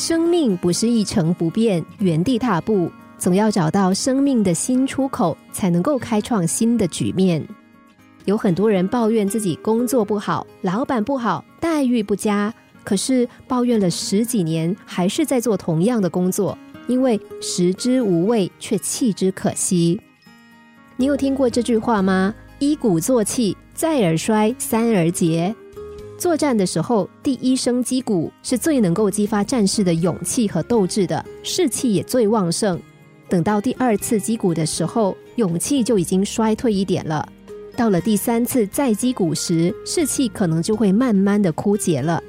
生命不是一成不变、原地踏步，总要找到生命的新出口，才能够开创新的局面。有很多人抱怨自己工作不好、老板不好、待遇不佳，可是抱怨了十几年，还是在做同样的工作，因为食之无味，却弃之可惜。你有听过这句话吗？一鼓作气，再而衰，三而竭。作战的时候，第一声击鼓是最能够激发战士的勇气和斗志的，士气也最旺盛。等到第二次击鼓的时候，勇气就已经衰退一点了。到了第三次再击鼓时，士气可能就会慢慢的枯竭了。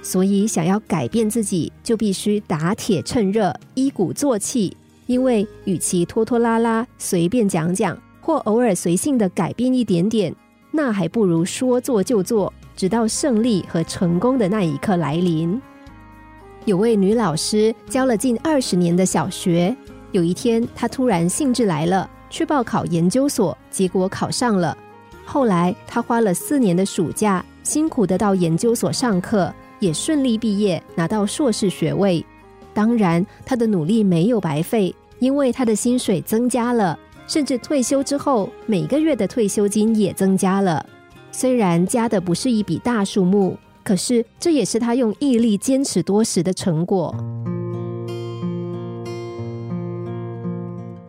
所以，想要改变自己，就必须打铁趁热，一鼓作气。因为与其拖拖拉拉、随便讲讲，或偶尔随性的改变一点点，那还不如说做就做，直到胜利和成功的那一刻来临。有位女老师教了近二十年的小学，有一天她突然兴致来了，去报考研究所，结果考上了。后来，她花了四年的暑假，辛苦的到研究所上课，也顺利毕业，拿到硕士学位。当然，她的努力没有白费，因为她的薪水增加了，甚至退休之后每个月的退休金也增加了。虽然加的不是一笔大数目，可是这也是他用毅力坚持多时的成果。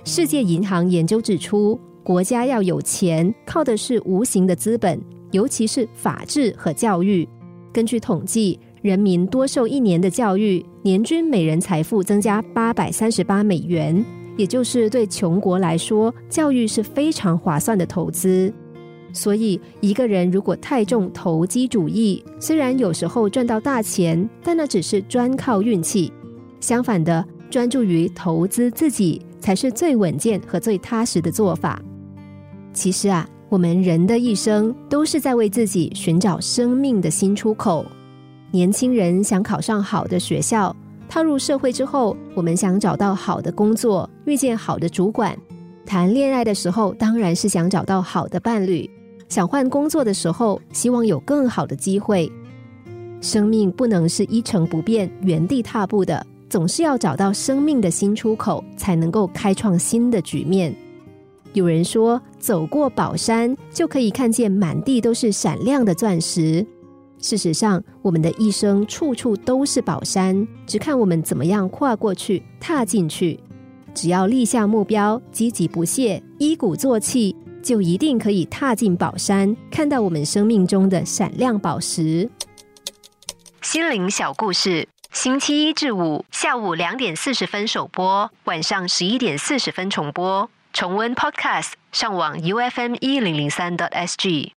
世界银行研究指出。国家要有钱，靠的是无形的资本，尤其是法治和教育。根据统计，人民多受一年的教育，年均每人财富增加八百三十八美元，也就是对穷国来说，教育是非常划算的投资。所以，一个人如果太重投机主义，虽然有时候赚到大钱，但那只是专靠运气。相反的，专注于投资自己，才是最稳健和最踏实的做法。其实啊，我们人的一生都是在为自己寻找生命的新出口。年轻人想考上好的学校，踏入社会之后，我们想找到好的工作，遇见好的主管。谈恋爱的时候，当然是想找到好的伴侣；想换工作的时候，希望有更好的机会。生命不能是一成不变、原地踏步的，总是要找到生命的新出口，才能够开创新的局面。有人说，走过宝山就可以看见满地都是闪亮的钻石。事实上，我们的一生处处都是宝山，只看我们怎么样跨过去、踏进去。只要立下目标，积极不懈，一鼓作气，就一定可以踏进宝山，看到我们生命中的闪亮宝石。心灵小故事，星期一至五下午两点四十分首播，晚上十一点四十分重播。重温 Podcast，上网 U F M 一零零三 t S G。